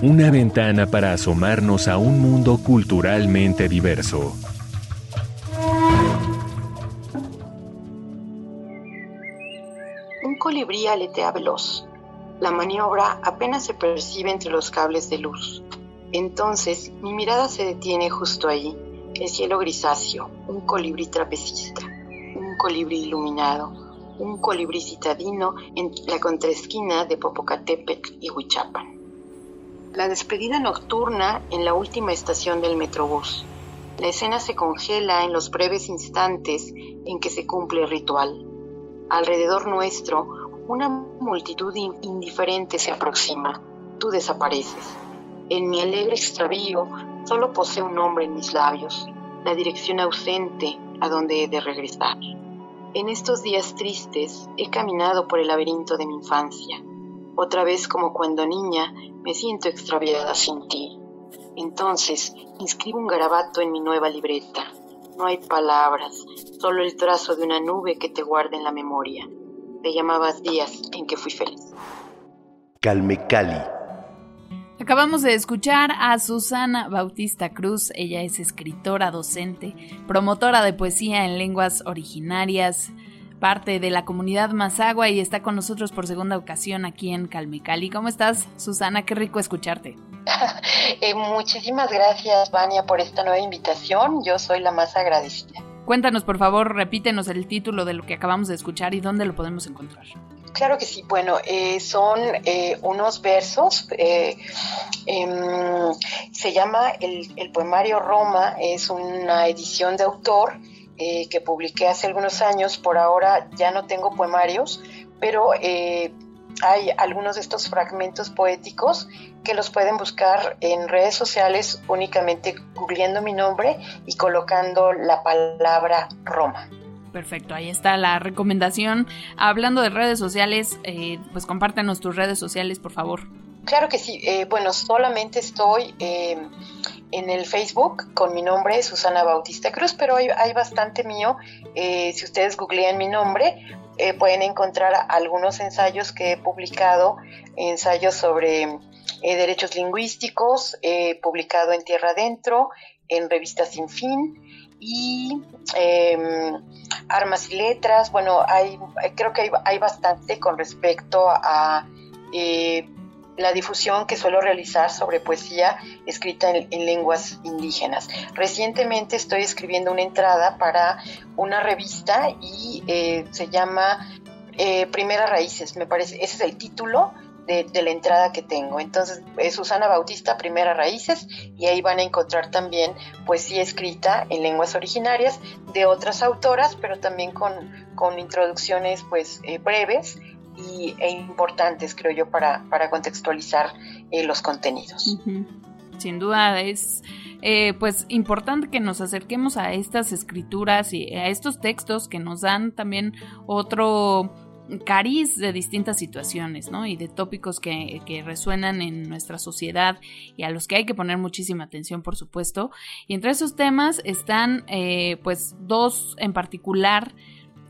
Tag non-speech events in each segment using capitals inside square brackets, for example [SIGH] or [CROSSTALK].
una ventana para asomarnos a un mundo culturalmente diverso. Un colibrí aletea veloz. La maniobra apenas se percibe entre los cables de luz. Entonces mi mirada se detiene justo allí el cielo grisáceo, un colibrí trapecista, un colibrí iluminado, un colibrí citadino en la contraesquina de Popocatépetl y Huichapan. La despedida nocturna en la última estación del Metrobús. La escena se congela en los breves instantes en que se cumple el ritual. Alrededor nuestro, una multitud indiferente se aproxima. Tú desapareces. En mi alegre extravío solo posee un nombre en mis labios, la dirección ausente a donde he de regresar. En estos días tristes he caminado por el laberinto de mi infancia. Otra vez como cuando niña me siento extraviada sin ti. Entonces inscribo un garabato en mi nueva libreta. No hay palabras, solo el trazo de una nube que te guarda en la memoria. Te llamabas días en que fui feliz. Calme Cali Acabamos de escuchar a Susana Bautista Cruz, ella es escritora, docente, promotora de poesía en lenguas originarias, parte de la comunidad Mazagua y está con nosotros por segunda ocasión aquí en Calmecali. ¿Cómo estás, Susana? Qué rico escucharte. [LAUGHS] Eh, muchísimas gracias, Vania, por esta nueva invitación. Yo soy la más agradecida. Cuéntanos, por favor, repítenos el título de lo que acabamos de escuchar y dónde lo podemos encontrar. Claro que sí, bueno, eh, son eh, unos versos, eh, em, se llama el, el, poemario Roma, es una edición de autor que publiqué hace algunos años, por ahora ya no tengo poemarios, pero hay algunos de estos fragmentos poéticos que los pueden buscar en redes sociales únicamente googleando mi nombre y colocando la palabra Roma. Perfecto, ahí está la recomendación. Hablando de redes sociales, eh, pues compártenos tus redes sociales, por favor. Claro que sí. Eh, bueno, solamente estoy eh, en el Facebook con mi nombre, Susana Bautista Cruz, pero hay, bastante mío. si ustedes googlean mi nombre, pueden encontrar algunos ensayos que he publicado, ensayos sobre derechos lingüísticos, publicado en Tierra Adentro, en Revista Sin Fin y em, armas y letras. Bueno, hay, creo que hay, bastante con respecto a eh, la difusión que suelo realizar sobre poesía escrita en, lenguas indígenas. Recientemente estoy escribiendo una entrada para una revista y eh, se llama eh, Primeras Raíces, me parece, ese es el título de, la entrada que tengo. Entonces, es Susana Bautista, Primera Raíces, y ahí van a encontrar también poesía escrita en lenguas originarias de otras autoras, pero también con, con introducciones pues eh, breves y, e importantes, creo yo, para, para contextualizar eh, los contenidos. Sin duda es eh, pues importante que nos acerquemos a estas escrituras y a estos textos que nos dan también otro cariz de distintas situaciones, ¿no? Y de tópicos que, resuenan en nuestra sociedad y a los que hay que poner muchísima atención, por supuesto. Y entre esos temas están, eh, pues, dos en particular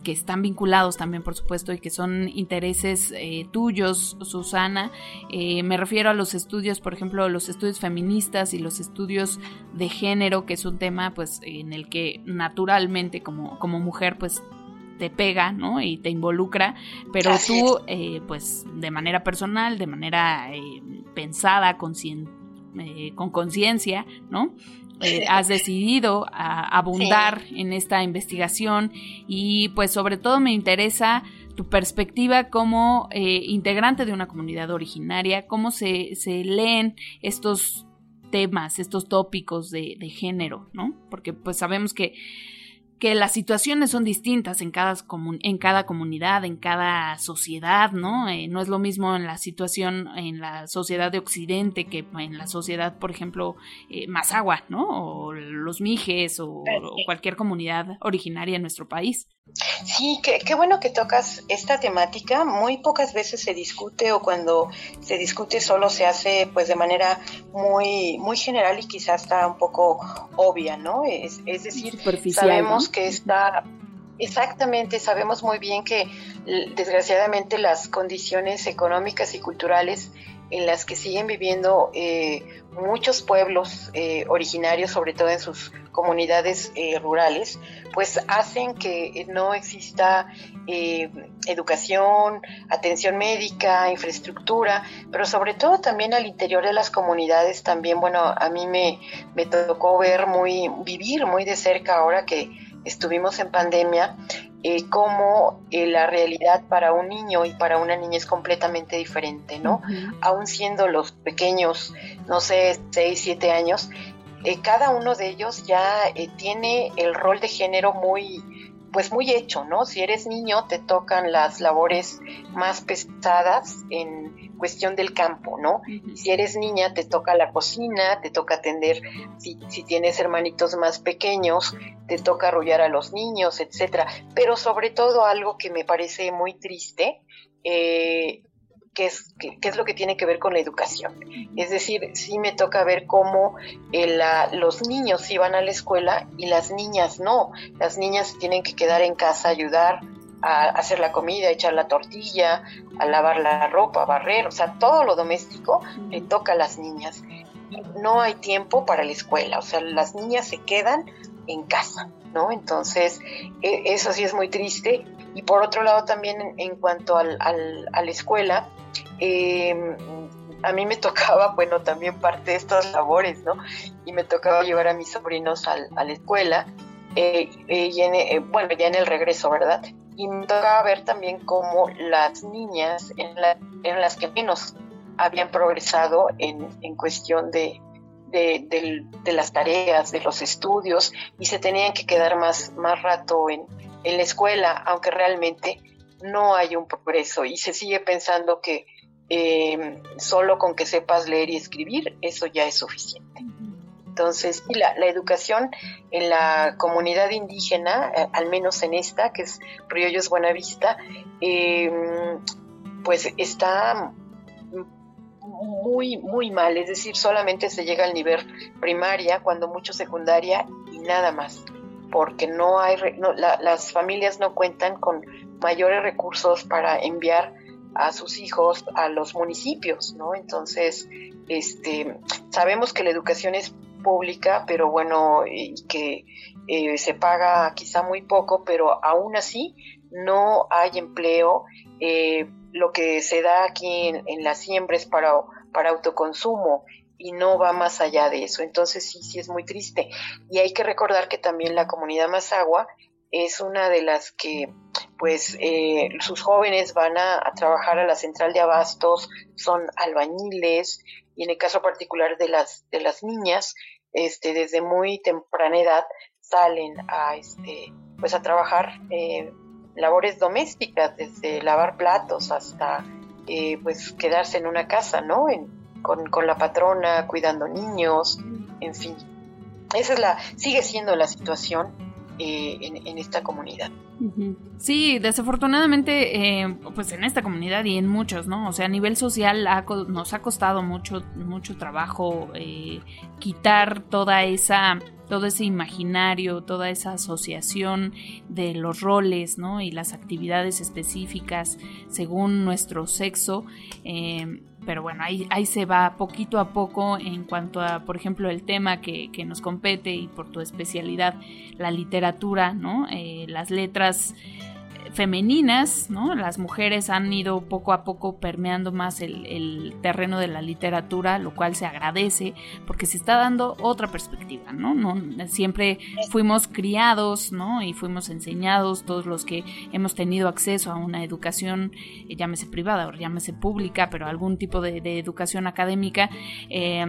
que están vinculados también, por supuesto, y que son intereses eh, tuyos, Susana. Eh, me refiero a los estudios, por ejemplo, los estudios feministas y los estudios de género, que es un tema, pues, en el que naturalmente como, como mujer, pues, te pega, ¿no? Y te involucra, pero tú, eh, pues, de manera personal, de manera eh, pensada, eh, con conciencia, ¿no? Has decidido abundar en esta investigación y pues sobre todo me interesa tu perspectiva como integrante de una comunidad originaria, cómo se, se leen estos temas, estos tópicos de, de género, ¿no? Porque pues sabemos que que las situaciones son distintas en cada, en cada comunidad, en cada sociedad, ¿no? Eh, no es lo mismo en la situación en la sociedad de Occidente que en la sociedad, por ejemplo, eh, Mazagua, ¿no? O los Mijes o, cualquier comunidad originaria en nuestro país. Sí, qué, qué, bueno que tocas esta temática. Muy pocas veces se discute o cuando se discute solo se hace pues de manera muy, muy general y quizás está un poco obvia, ¿no? Es, es decir, sabemos que está Exactamente, sabemos muy bien que desgraciadamente las condiciones económicas y culturales en las que siguen viviendo eh, muchos pueblos eh, originarios, sobre todo en sus comunidades eh, rurales, pues hacen que no exista educación, atención médica, infraestructura, pero sobre todo también al interior de las comunidades también, bueno, a mí me, me tocó ver muy, vivir muy de cerca ahora que estuvimos en pandemia, eh, cómo eh, la realidad para un niño y para una niña es completamente diferente, ¿no? Aún siendo los pequeños, no sé, 6, 7 años, eh, cada uno de ellos ya eh, tiene el rol de género muy, pues muy hecho, ¿no? Si eres niño te tocan las labores más pesadas en cuestión del campo, ¿no? Si eres niña te toca la cocina, te toca atender, si, si tienes hermanitos más pequeños, te toca arrullar a los niños, etcétera. Pero sobre todo algo que me parece muy triste, eh, qué es, qué, es lo que tiene que ver con la educación. Es decir, sí me toca ver cómo eh, los niños iban a la escuela y las niñas no. Las niñas tienen que quedar en casa, ayudar a hacer la comida, echar la tortilla, a lavar la ropa, a barrer, o sea, todo lo doméstico le toca a las niñas. no hay tiempo para la escuela, o sea, las niñas se quedan en casa, ¿no? Entonces, e, eso sí es muy triste. Y por otro lado, también en, cuanto al, a la escuela, eh, a mí me [LAUGHS] tocaba, bueno, también parte de estas labores, ¿no? Y me tocaba llevar a mis sobrinos a la escuela, eh, eh, y eh, bueno, ya en el regreso, ¿verdad? Y me tocaba ver también cómo las niñas en, en las que menos habían progresado en, en cuestión de, de, las tareas, de los estudios, y se tenían que quedar más, más rato en, en la escuela, aunque realmente no hay un progreso y se sigue pensando que eh, solo con que sepas leer y escribir, eso ya es suficiente. Entonces, la, la educación en la comunidad indígena, eh, al menos en esta, que es Riollos Buenavista, eh, pues está muy, muy mal, es decir, solamente se llega al nivel primaria, cuando mucho secundaria y nada más, porque no hay, las familias no cuentan con mayores recursos para enviar a sus hijos a los municipios, ¿no? Entonces, este, sabemos que la educación es pública, pero bueno, y que eh, se paga quizá muy poco, pero aún así no hay empleo. Eh, lo que se da aquí en, las siembras para, para autoconsumo y no va más allá de eso. Entonces sí, sí es muy triste. Y hay que recordar que también la comunidad Mazagua es una de las que pues eh, sus jóvenes van a, trabajar a la central de abastos, son albañiles y en el caso particular de las de las niñas, este desde muy temprana edad salen a este pues a trabajar eh, labores domésticas desde lavar platos hasta eh, pues quedarse en una casa, ¿no? con, con la patrona cuidando niños, en fin. Esa es la sigue siendo la situación eh, en, esta comunidad. Sí, desafortunadamente, eh, pues en esta comunidad y en muchos, ¿no? O sea, a nivel social nos ha costado mucho, mucho trabajo eh, quitar toda esa todo ese imaginario, toda esa asociación de los roles, ¿no? Y las actividades específicas según nuestro sexo pero bueno, ahí, ahí se va poquito a poco en cuanto a, por ejemplo, el tema que, que nos compete y por tu especialidad, la literatura, ¿no? Eh, las letras femeninas, ¿no? Las mujeres han ido poco a poco permeando más el, terreno de la literatura, lo cual se agradece porque se está dando otra perspectiva, ¿no? no siempre fuimos criados, ¿no? Y fuimos enseñados, todos los que hemos tenido acceso a una educación, eh, llámese privada o llámese pública, pero algún tipo de, educación académica, eh,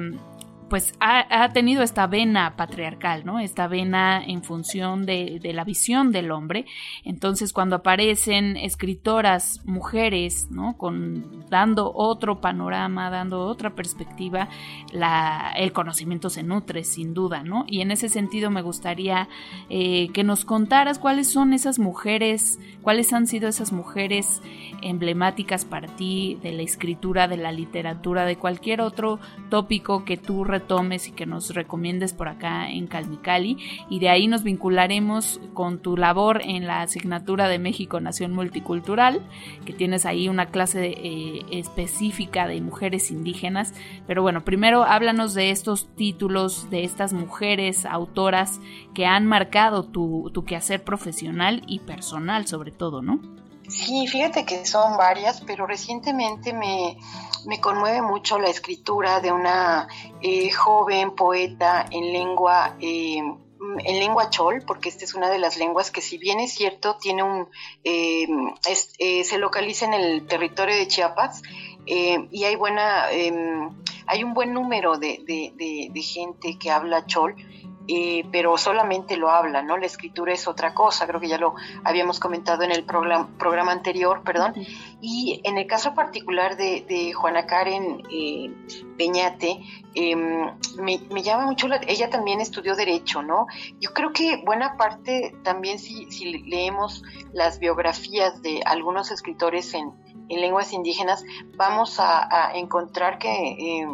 pues ha, tenido esta vena patriarcal, ¿no? Esta vena en función de, la visión del hombre. Entonces, cuando aparecen escritoras mujeres, ¿no? Con, dando otro panorama, dando otra perspectiva, el conocimiento se nutre, sin duda, ¿no? Y en ese sentido me gustaría eh, que nos contaras cuáles son esas mujeres, cuáles han sido esas mujeres emblemáticas para ti de la escritura, de la literatura, de cualquier otro tópico que tú retomes y que nos recomiendes por acá en Calmicali y de ahí nos vincularemos con tu labor en la asignatura de México Nación Multicultural, que tienes ahí una clase eh, específica de mujeres indígenas, pero bueno, primero háblanos de estos títulos, de estas mujeres autoras que han marcado tu, tu quehacer profesional y personal sobre todo, ¿no? Sí, fíjate que son varias, pero recientemente me, conmueve mucho la escritura de una eh, joven poeta en lengua eh, en lengua chol, porque esta es una de las lenguas que si bien es cierto, tiene un eh, se localiza en el territorio de Chiapas y hay buena hay un buen número de, de gente que habla chol eh, pero solamente lo habla, ¿no? La escritura es otra cosa, creo que ya lo habíamos comentado en el programa, programa anterior, perdón. Y en el caso particular de, Juana Karen eh, Peñate, em, me, llama mucho, la, ella también estudió Derecho, ¿no? Yo creo que buena parte también si, si leemos las biografías de algunos escritores en, lenguas indígenas, vamos a, encontrar que...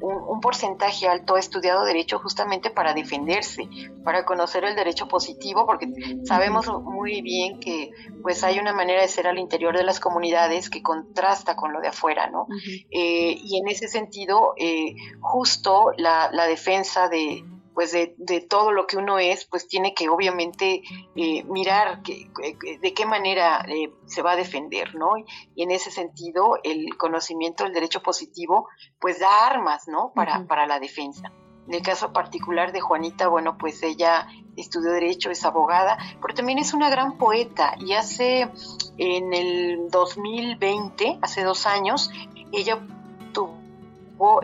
Eh, un, porcentaje alto ha estudiado derecho justamente para defenderse, para conocer el derecho positivo, porque sabemos muy bien que pues hay una manera de ser al interior de las comunidades que contrasta con lo de afuera, ¿no? Eh, y en ese sentido, eh, justo la, la defensa de, pues de, de, todo lo que uno es, pues tiene que obviamente eh, mirar que, de qué manera eh, se va a defender, ¿no? Y en ese sentido, el conocimiento del derecho positivo, pues da armas, ¿no? Para, para la defensa. En el caso particular de Juanita, bueno, pues ella estudió Derecho, es abogada, pero también es una gran poeta y hace, en el 2020, hace dos años, ella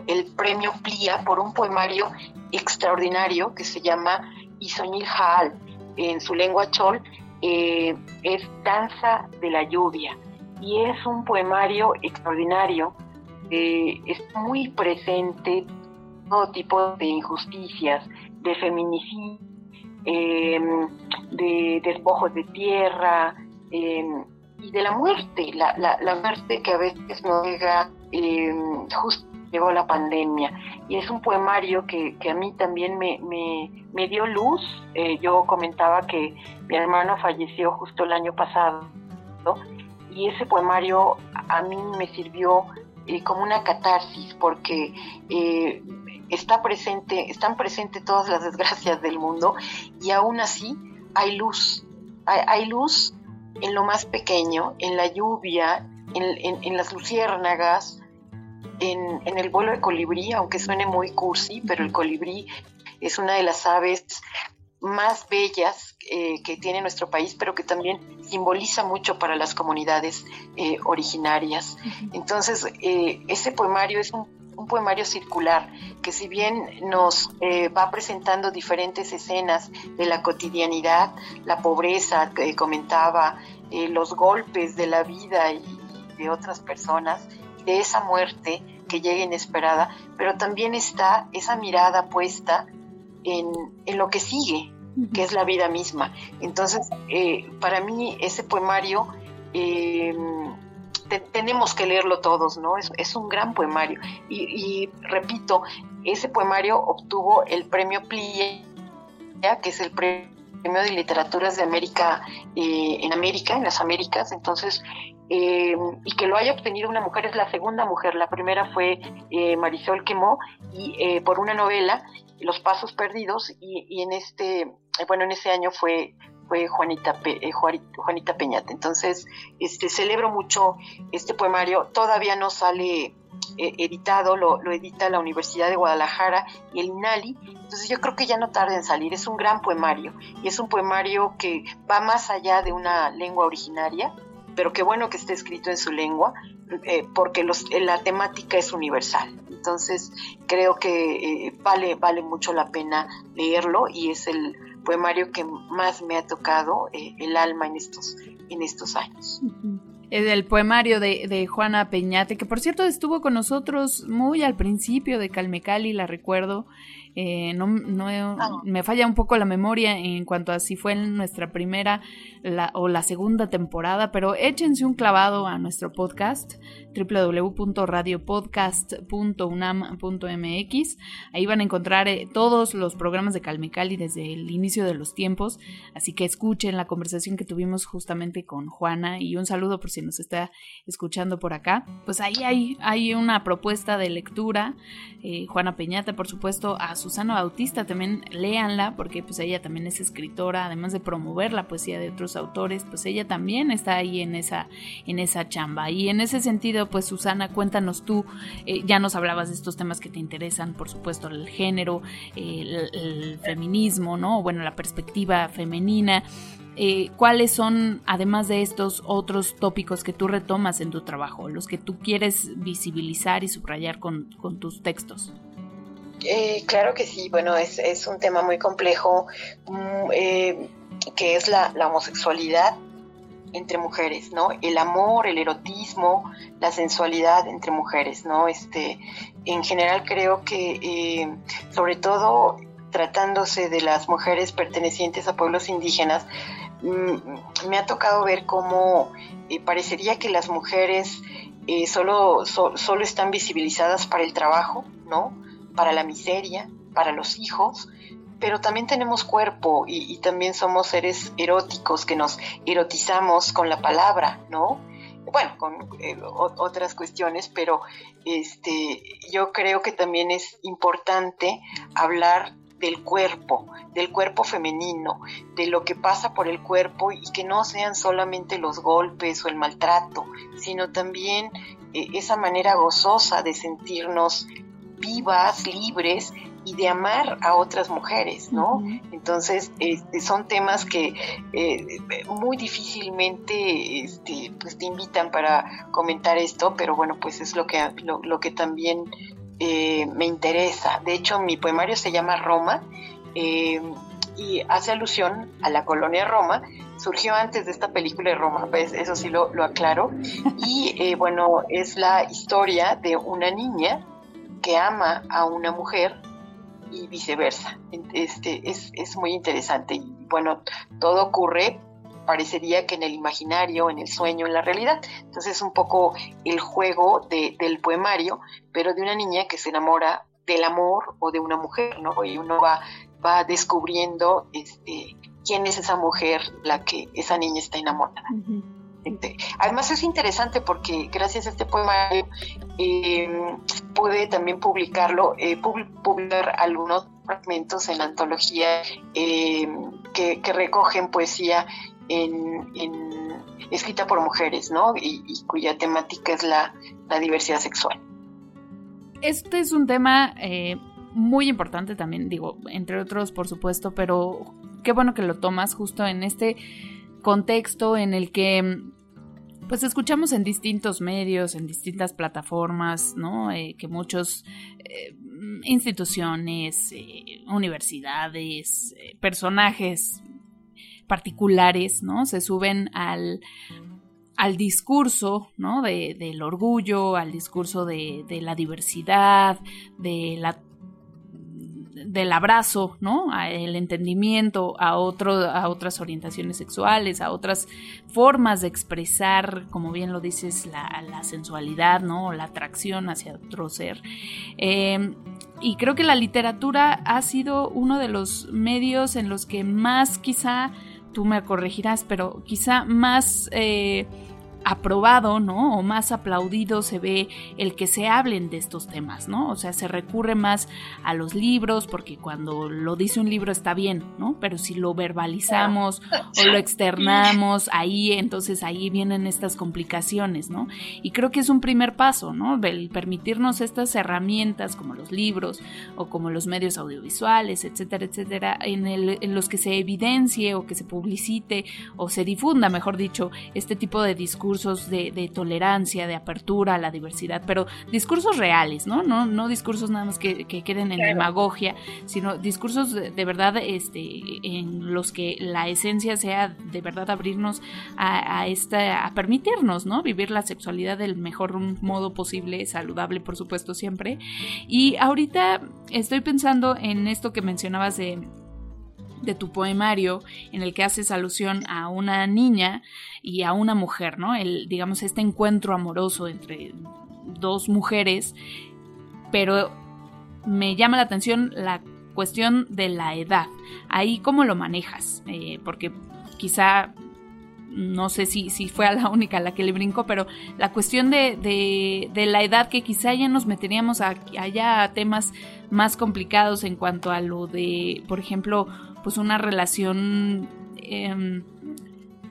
el premio Plia por un poemario extraordinario que se llama Isoñil Jaal, en su lengua chol, eh, es Danza de la Lluvia. Y es un poemario extraordinario, eh, es muy presente todo tipo de injusticias, de feminicidio, em, de despojos de tierra em, y de la muerte, la, la, muerte que a veces no llega em, justo llegó la pandemia. Y es un poemario que, a mí también me, me, dio luz. Eh, yo comentaba que mi hermano falleció justo el año pasado y ese poemario a mí me sirvió eh, como una catarsis porque eh, está presente, están presentes todas las desgracias del mundo y aún así hay luz. Hay, luz en lo más pequeño, en la lluvia, en, en las luciérnagas, en, el vuelo de colibrí, aunque suene muy cursi, pero el colibrí es una de las aves más bellas eh, que tiene nuestro país, pero que también simboliza mucho para las comunidades eh, originarias. Entonces, eh, ese poemario es un, poemario circular que si bien nos va presentando diferentes escenas de la cotidianidad, la pobreza que comentaba, los golpes de la vida y de otras personas, de esa muerte que llega inesperada, pero también está esa mirada puesta en, lo que sigue, que es la vida misma. Entonces, eh, para mí ese poemario em, tenemos que leerlo todos, ¿no? Es, un gran poemario. Y, repito, ese poemario obtuvo el premio Plia, que es el premio de literaturas de América eh, en América, en las Américas. Entonces, eh, y que lo haya obtenido una mujer es la segunda mujer. La primera fue eh, Marisol Quemó y eh, por una novela, Los Pasos Perdidos, y, en este, bueno, en ese año fue fue Juanita, Juanita Peñate. Entonces, este, celebro mucho este poemario. Todavía no sale editado, lo, lo, edita la Universidad de Guadalajara y el INALI. Entonces yo creo que ya no tarda en salir. Es un gran poemario y es un poemario que va más allá de una lengua originaria pero qué bueno que esté escrito en su lengua eh, porque los, la temática es universal. Entonces creo que vale, vale mucho la pena leerlo y es el poemario que más me ha tocado el alma en estos, en estos años. El poemario de, de, Juana Peñate, que por cierto estuvo con nosotros muy al principio de Calmecali, la recuerdo, eh, no, no ah. me falla un poco la memoria en cuanto a si fue en nuestra primera o la segunda temporada, pero échense un clavado a nuestro podcast www.radiopodcast.unam.mx. Ahí van a encontrar eh, todos los programas de Calmecali desde el inicio de los tiempos, así que escuchen la conversación que tuvimos justamente con Juana y un saludo por si nos está escuchando por acá. Pues ahí hay, hay una propuesta de lectura, eh, Juana Peñata, por supuesto, a Susana Bautista también léanla porque pues ella también es escritora, además de promover la poesía de otros autores, pues ella también está ahí en esa, en esa chamba. Y en ese sentido, pues Susana, cuéntanos tú, eh, ya nos hablabas de estos temas que te interesan, por supuesto, el género, el, feminismo, ¿no? Bueno, la perspectiva femenina. Eh, ¿Cuáles son, además de estos, otros tópicos que tú retomas en tu trabajo, los que tú quieres visibilizar y subrayar con, con tus textos? Eh, claro que sí, bueno, es, un tema muy complejo, mm, eh, que es la, homosexualidad entre mujeres, ¿no? El amor, el erotismo, la sensualidad entre mujeres, ¿no? Este, en general creo que, eh, sobre todo tratándose de las mujeres pertenecientes a pueblos indígenas, mm, me ha tocado ver cómo parecería que las mujeres solo, solo están visibilizadas para el trabajo, ¿no? Para la miseria, para los hijos, pero también tenemos cuerpo y, también somos seres eróticos que nos erotizamos con la palabra, ¿no? Bueno, con eh, otras cuestiones, pero este, yo creo que también es importante hablar del cuerpo, del cuerpo femenino, de lo que pasa por el cuerpo y que no sean solamente los golpes o el maltrato, sino también eh, esa manera gozosa de sentirnos vivas, libres y de amar a otras mujeres, ¿no? Entonces, este, son temas que eh, muy difícilmente este, pues te invitan para comentar esto, pero bueno, pues es lo que, lo, que también eh, me interesa. De hecho, mi poemario se llama Roma eh, y hace alusión a la colonia Roma, surgió antes de esta película de Roma, pues eso sí lo, lo aclaro. Y bueno, es la historia de una niña que ama a una mujer y viceversa. Este, es, es muy interesante. Y bueno, todo ocurre, parecería que en el imaginario, en el sueño, en la realidad. Entonces es un poco el juego del poemario, pero de una niña que se enamora del amor o de una mujer, ¿no? Y uno va, va descubriendo este, quién es esa mujer la que esa niña está enamorada. Además es interesante porque gracias a este poema eh, pude también publicarlo, eh, publicar algunos fragmentos en la antología eh, que, recogen poesía escrita por mujeres, ¿no? Y, cuya temática es la, diversidad sexual. Este es un tema muy importante también, digo, entre otros, por supuesto, pero qué bueno que lo tomas justo en este contexto en el que pues escuchamos en distintos medios, en distintas plataformas, ¿no? Eh, que muchos eh, instituciones, eh, universidades, personajes particulares, ¿no? Se suben al, al discurso, ¿no? De, del orgullo, al discurso de, de la diversidad, de la del abrazo, ¿no? El entendimiento a, a otras orientaciones sexuales, a otras formas de expresar, como bien lo dices, la, sensualidad, ¿no? La atracción hacia otro ser. Em, y creo que la literatura ha sido uno de los medios en los que más quizá, tú me corregirás, pero quizá más... Eh, aprobado, ¿no? O más aplaudido se ve el que se hablen de estos temas, ¿no? O sea, se recurre más a los libros porque cuando lo dice un libro está bien, ¿no? Pero si lo verbalizamos o lo externamos, ahí entonces ahí vienen estas complicaciones, ¿no? Y creo que es un primer paso, ¿no? El permitirnos estas herramientas como los libros o como los medios audiovisuales, etcétera, etcétera, en, el, en los que se evidencie o que se publicite o se difunda, mejor dicho, este tipo de discurso discursos de, tolerancia, de apertura a la diversidad, pero discursos reales, ¿no? No, no discursos nada más que, queden en demagogia, sino discursos de, verdad este, en los que la esencia sea de verdad abrirnos a, a, esta, a permitirnos, ¿no? Vivir la sexualidad del mejor modo posible, saludable, por supuesto, siempre. Y ahorita estoy pensando en esto que mencionabas de de tu poemario en el que haces alusión a una niña y a una mujer, ¿no? El, digamos, este encuentro amoroso entre dos mujeres, pero me llama la atención la cuestión de la edad. Ahí cómo lo manejas, eh, porque quizá no sé si, si fue a la única a la que le brincó, pero la cuestión de, de, la edad que quizá ya nos meteríamos a, allá a temas más complicados en cuanto a lo de, por ejemplo, pues una relación em,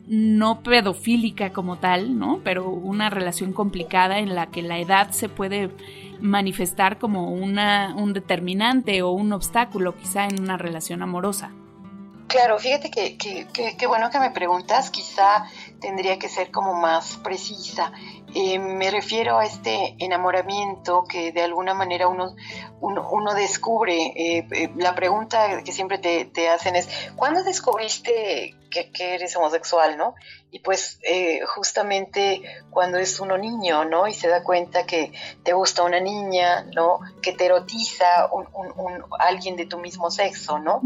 no pedofílica como tal, ¿no? Pero una relación complicada en la que la edad se puede manifestar como una, un determinante o un obstáculo quizá en una relación amorosa. Claro, fíjate que, que, bueno que me preguntas, quizá tendría que ser como más precisa. Eh, me refiero a este enamoramiento que de alguna manera uno, uno, descubre. Eh, eh, la pregunta que siempre te, hacen es, ¿cuándo descubriste que, eres homosexual, no? Y pues justamente cuando es uno niño, ¿no? Y se da cuenta que te gusta una niña, ¿no? Que te erotiza un, alguien de tu mismo sexo, ¿no?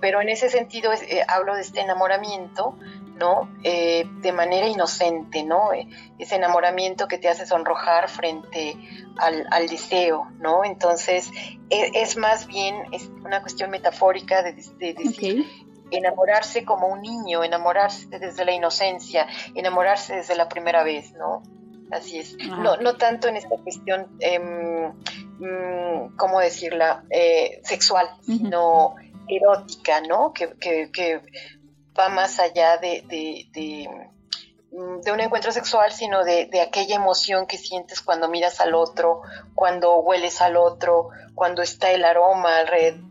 pero en ese sentido hablo de este enamoramiento ¿no? Eh, de manera inocente, ¿no? Eh, ese enamoramiento que te hace sonrojar frente al, deseo, ¿no? Entonces, e, es, más bien es una cuestión metafórica de, decir, enamorarse como un niño, enamorarse desde la inocencia, enamorarse desde la primera vez, ¿no? Así es. Ah, no, tanto en esta cuestión, eh, ¿cómo decirla?, eh, sexual, sino erótica, ¿no? Que, que, que va más allá de, de, mm, de, un encuentro sexual, sino de, de, aquella emoción que sientes cuando miras al otro, cuando hueles al otro, cuando está el aroma alrededor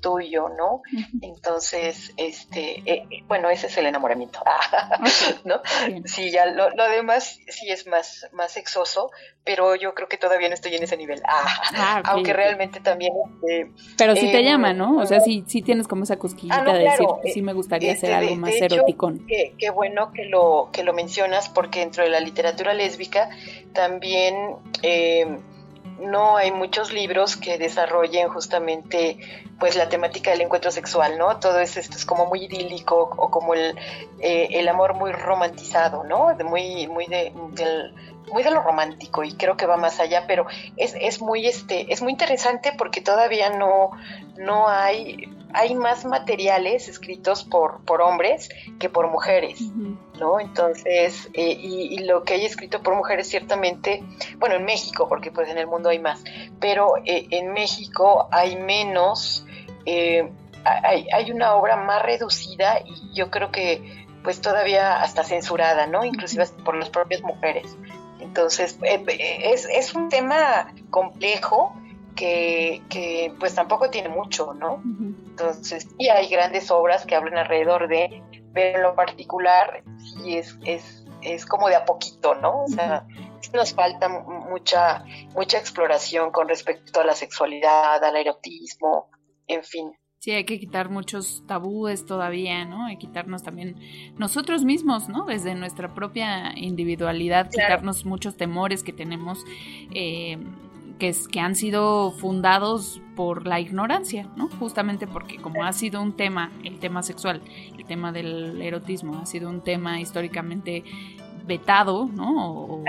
tuyo, ¿no? Entonces, este, eh, eh, bueno, ese es el enamoramiento, [LAUGHS] ¿no? Sí, ya lo, demás sí es más, más sexoso, pero yo creo que todavía no estoy en ese nivel, ah, aunque realmente también... Este, pero sí te llama, ¿no? O sea, sí, sí tienes como esa cosquillita ah, de decir, sí me gustaría hacer algo más erótico. Qué, bueno que lo, que lo mencionas, porque dentro de la literatura lésbica también... Eh, no hay muchos libros que desarrollen justamente pues la temática del encuentro sexual, ¿no? Todo es, esto es como muy idílico o como el, eh, el amor muy romantizado, ¿no? De muy, muy de, del, muy de lo romántico y creo que va más allá, pero es, es muy este, es muy interesante porque todavía no, no hay hay más materiales escritos por, por hombres que por mujeres, ¿no? Entonces, eh, y, lo que hay escrito por mujeres ciertamente, bueno, en México, porque pues en el mundo hay más, pero eh, en México hay menos, eh, hay, hay, una obra más reducida y yo creo que pues todavía hasta censurada, ¿no? Inclusive por las propias mujeres. Entonces, es, es un tema complejo, que, pues tampoco tiene mucho, ¿no? Entonces, sí hay grandes obras que hablan alrededor de, pero en lo particular sí es, es, es como de a poquito, ¿no? O sea, nos falta mucha, mucha exploración con respecto a la sexualidad, al erotismo, en fin. Sí, hay que quitar muchos tabúes todavía, ¿no? Hay quitarnos también nosotros mismos, ¿no? Desde nuestra propia individualidad, quitarnos muchos temores que tenemos. Eh, que, que han sido fundados por la ignorancia, ¿no? Justamente porque como ha sido un tema, el tema sexual, el tema del erotismo, ha sido un tema históricamente vetado, ¿no? O,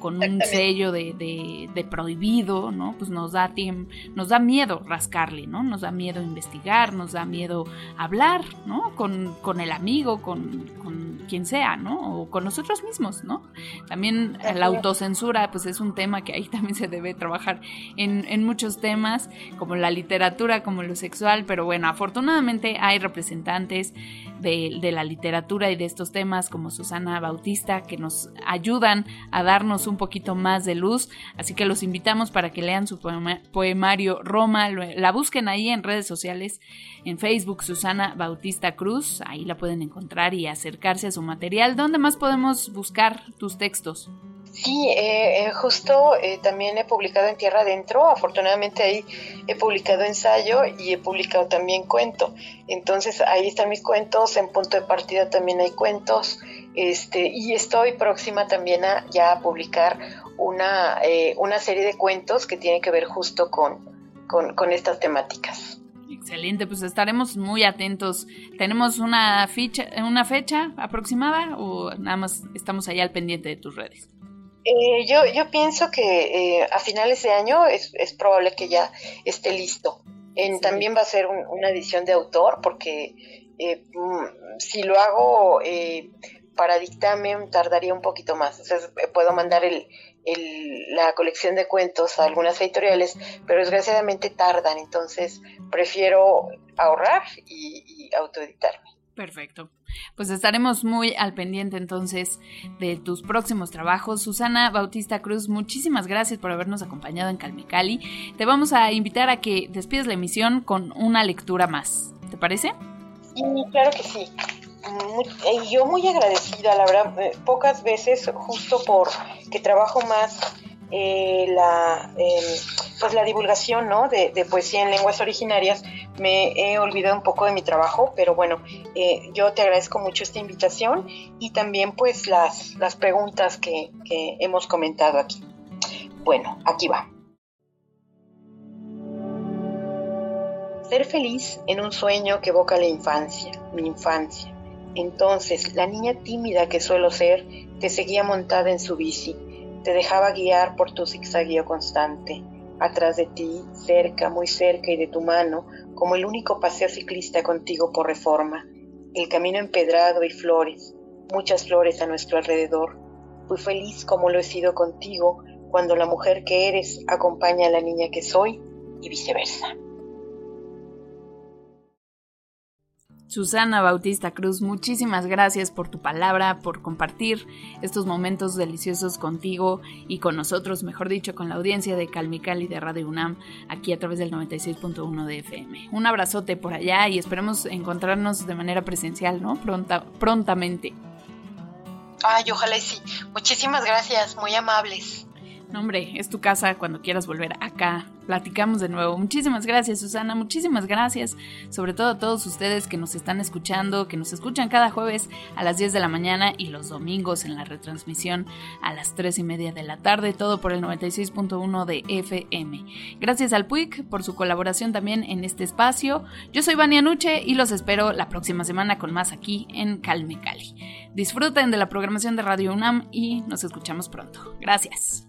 con un sello de, prohibido, ¿no? Pues nos da tiempo, nos da miedo rascarle, ¿no? Nos da miedo investigar, nos da miedo hablar, ¿no? Con, con el amigo, con, con, quien sea, ¿no? O con nosotros mismos, ¿no? También la autocensura, pues es un tema que ahí [LAUGHS] también se debe trabajar en, en muchos temas, como la literatura, como lo sexual, pero bueno, afortunadamente hay representantes de, de, la literatura y de estos temas como Susana Bautista que nos ayudan a darnos un poquito más de luz. Así que los invitamos para que lean su poemario Roma, la busquen ahí en redes sociales, en Facebook Susana Bautista Cruz, ahí la pueden encontrar y acercarse a su material. ¿Dónde más podemos buscar tus textos? Sí, eh, eh, justo eh, también he publicado en Tierra Adentro, afortunadamente ahí he publicado ensayo y he publicado también cuento. Entonces ahí están mis cuentos, en punto de partida también hay cuentos, este, y estoy próxima también a ya a publicar una, una serie de cuentos que tienen que ver justo con, con, con estas temáticas. Excelente, pues estaremos muy atentos. ¿Tenemos una, ficha, una fecha aproximada o nada más estamos allá al pendiente de tus redes? Eh, yo, yo pienso que eh, a finales de año es, es, probable que ya esté listo. También va a ser una edición de autor porque eh, mm, si lo hago para dictamen tardaría un poquito más. Entonces puedo mandar el, la colección de cuentos a algunas editoriales, pero desgraciadamente tardan. Entonces prefiero ahorrar y, y autoeditarme. Perfecto. Pues estaremos muy al pendiente entonces de tus próximos trabajos. Susana Bautista Cruz, muchísimas gracias por habernos acompañado en Calmecali. Te vamos a invitar a que despides la emisión con una lectura más. ¿Te parece? Sí, claro que sí. Eh, yo muy agradecida, la verdad, eh, pocas veces, justo por que trabajo más eh, la, em, pues la divulgación ¿no? de, poesía en lenguas originarias, me he olvidado un poco de mi trabajo, pero bueno, yo te agradezco mucho esta invitación y también pues las, las preguntas que hemos comentado aquí. Bueno, aquí va. Ser feliz en un sueño que evoca la infancia, mi infancia. Entonces, la niña tímida que suelo ser te seguía montada en su bici te dejaba guiar por tu zigzagueo constante. Atrás de ti, cerca, muy cerca y de tu mano, como el único paseo ciclista contigo por reforma. El camino empedrado y flores, muchas flores a nuestro alrededor. Fui feliz como lo he sido contigo cuando la mujer que eres acompaña a la niña que soy y viceversa. Susana Bautista Cruz, muchísimas gracias por tu palabra, por compartir estos momentos deliciosos contigo y con nosotros, mejor dicho, con la audiencia de Calmical y de Radio UNAM, aquí a través del 96.1 de FM. Un abrazote por allá y esperemos encontrarnos de manera presencial, ¿no? Pronta, prontamente. Ay, ojalá y sí. Muchísimas gracias, muy amables. Hombre, es tu casa cuando quieras volver acá platicamos de nuevo. Muchísimas gracias, Susana. Muchísimas gracias, sobre todo a todos ustedes que nos están escuchando, que nos escuchan cada jueves a las 10 de la mañana y los domingos en la retransmisión a las 3 y media de la tarde, todo por el 96.1 de FM. Gracias al PUIC por su colaboración también en este espacio. Yo soy Vania Nuche y los espero la próxima semana con más aquí en Calme Cali. Disfruten de la programación de Radio UNAM y nos escuchamos pronto. Gracias.